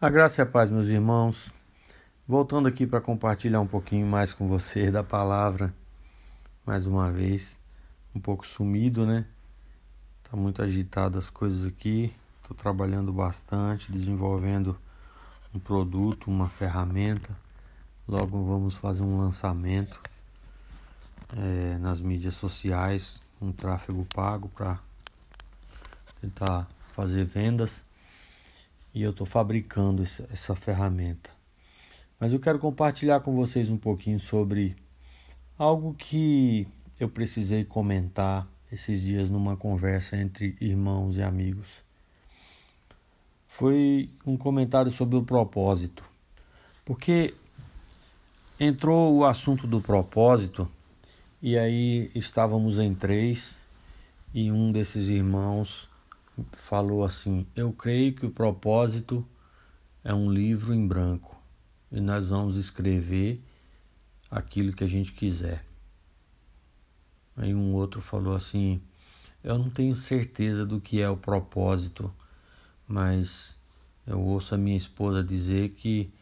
A graça e a paz, meus irmãos. Voltando aqui para compartilhar um pouquinho mais com você da palavra, mais uma vez, um pouco sumido, né? Tá muito agitado as coisas aqui. Estou trabalhando bastante, desenvolvendo um produto, uma ferramenta. Logo vamos fazer um lançamento é, nas mídias sociais, um tráfego pago para tentar fazer vendas e eu estou fabricando essa, ferramenta. Mas eu quero compartilhar com vocês um pouquinho sobre algo que eu precisei comentar esses dias numa conversa entre irmãos e amigos. Foi um comentário sobre o propósito. Porque entrou o assunto do propósito e aí estávamos em três e um desses irmãos falou assim: Eu creio que o propósito é um livro em branco e nós vamos escrever aquilo que a gente quiser. Aí um outro falou assim: Eu não tenho certeza do que é o propósito, mas eu ouço a minha esposa dizer que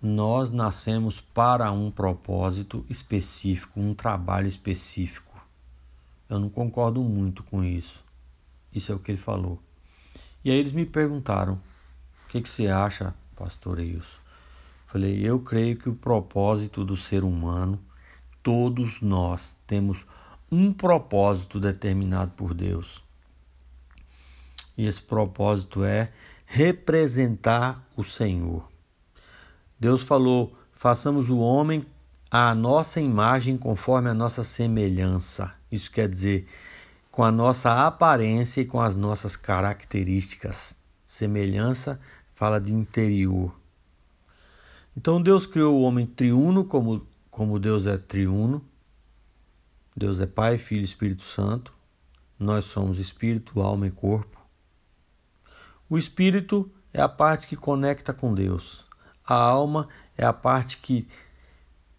nós nascemos para um propósito específico, um trabalho específico. Eu não concordo muito com isso. Isso é o que ele falou. E aí eles me perguntaram: o que, que você acha, pastor Eilson? Falei: eu creio que o propósito do ser humano, todos nós temos um propósito determinado por Deus. E esse propósito é representar o Senhor. Deus falou: façamos o homem à nossa imagem conforme a nossa semelhança. Isso quer dizer, com a nossa aparência e com as nossas características. Semelhança fala de interior. Então Deus criou o homem triuno, como, como Deus é triuno. Deus é Pai, Filho e Espírito Santo. Nós somos espírito, alma e corpo. O espírito é a parte que conecta com Deus. A alma é a parte que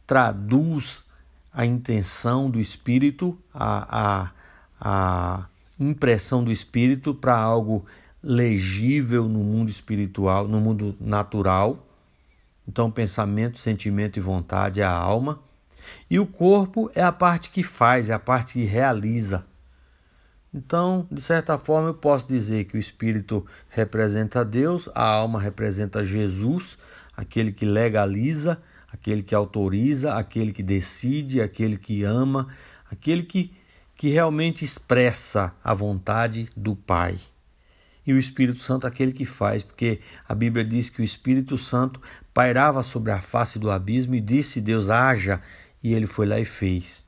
traduz a intenção do espírito, a, a, a impressão do espírito para algo legível no mundo espiritual, no mundo natural. Então, pensamento, sentimento e vontade é a alma. E o corpo é a parte que faz, é a parte que realiza. Então, de certa forma, eu posso dizer que o espírito representa Deus, a alma representa Jesus, aquele que legaliza, aquele que autoriza, aquele que decide, aquele que ama, aquele que que realmente expressa a vontade do Pai. E o Espírito Santo é aquele que faz, porque a Bíblia diz que o Espírito Santo pairava sobre a face do abismo e disse: Deus haja, e ele foi lá e fez.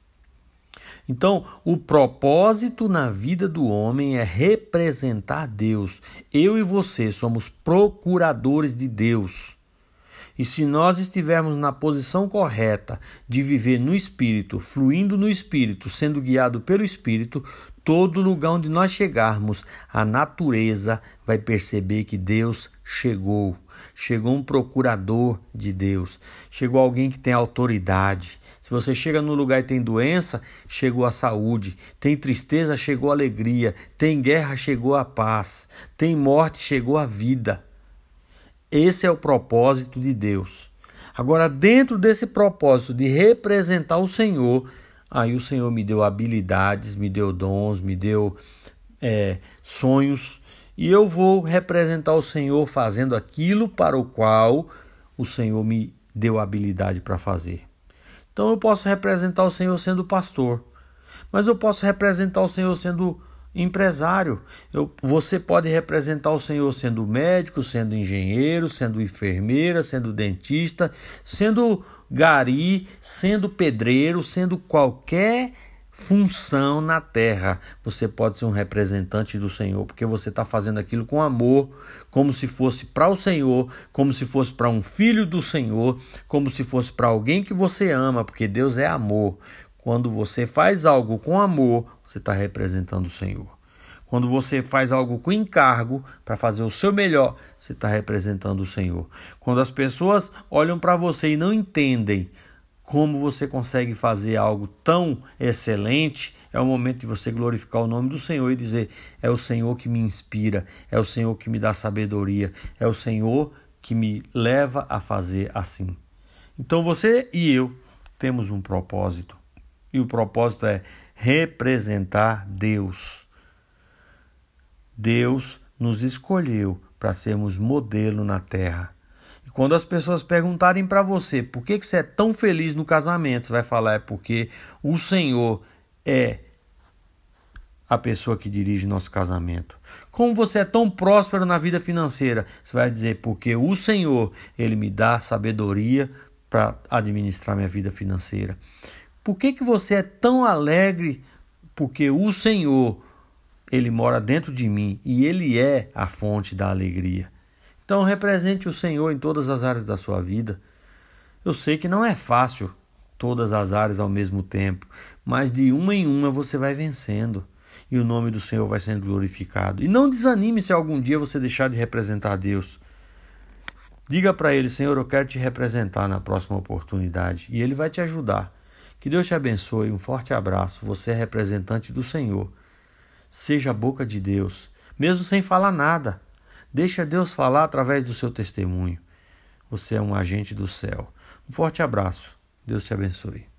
Então, o propósito na vida do homem é representar Deus. Eu e você somos procuradores de Deus. E se nós estivermos na posição correta de viver no Espírito, fluindo no Espírito, sendo guiado pelo Espírito, todo lugar onde nós chegarmos, a natureza vai perceber que Deus chegou. Chegou um procurador de Deus, chegou alguém que tem autoridade. Se você chega no lugar e tem doença, chegou a saúde. Tem tristeza, chegou alegria. Tem guerra, chegou a paz. Tem morte, chegou a vida. Esse é o propósito de Deus. Agora, dentro desse propósito de representar o Senhor, aí o Senhor me deu habilidades, me deu dons, me deu é, sonhos, e eu vou representar o Senhor fazendo aquilo para o qual o Senhor me deu habilidade para fazer. Então eu posso representar o Senhor sendo pastor, mas eu posso representar o Senhor sendo empresário. Eu, você pode representar o Senhor sendo médico, sendo engenheiro, sendo enfermeira, sendo dentista, sendo gari, sendo pedreiro, sendo qualquer função na terra. Você pode ser um representante do Senhor, porque você está fazendo aquilo com amor, como se fosse para o Senhor, como se fosse para um filho do Senhor, como se fosse para alguém que você ama, porque Deus é amor. Quando você faz algo com amor, você está representando o Senhor. Quando você faz algo com encargo para fazer o seu melhor, você está representando o Senhor. Quando as pessoas olham para você e não entendem como você consegue fazer algo tão excelente, é o momento de você glorificar o nome do Senhor e dizer: é o Senhor que me inspira, é o Senhor que me dá sabedoria, é o Senhor que me leva a fazer assim. Então você e eu temos um propósito. E o propósito é representar Deus. Deus nos escolheu para sermos modelo na terra. E quando as pessoas perguntarem para você por que, que você é tão feliz no casamento, você vai falar é porque o Senhor é a pessoa que dirige nosso casamento. Como você é tão próspero na vida financeira, você vai dizer porque o Senhor, ele me dá sabedoria para administrar minha vida financeira. Por que, que você é tão alegre? Porque o Senhor, ele mora dentro de mim e ele é a fonte da alegria. Então represente o Senhor em todas as áreas da sua vida. Eu sei que não é fácil todas as áreas ao mesmo tempo, mas de uma em uma você vai vencendo e o nome do Senhor vai sendo glorificado. E não desanime se algum dia você deixar de representar Deus. Diga para ele, Senhor, eu quero te representar na próxima oportunidade e ele vai te ajudar. Que Deus te abençoe. Um forte abraço. Você é representante do Senhor. Seja a boca de Deus, mesmo sem falar nada. Deixa Deus falar através do seu testemunho. Você é um agente do céu. Um forte abraço. Deus te abençoe.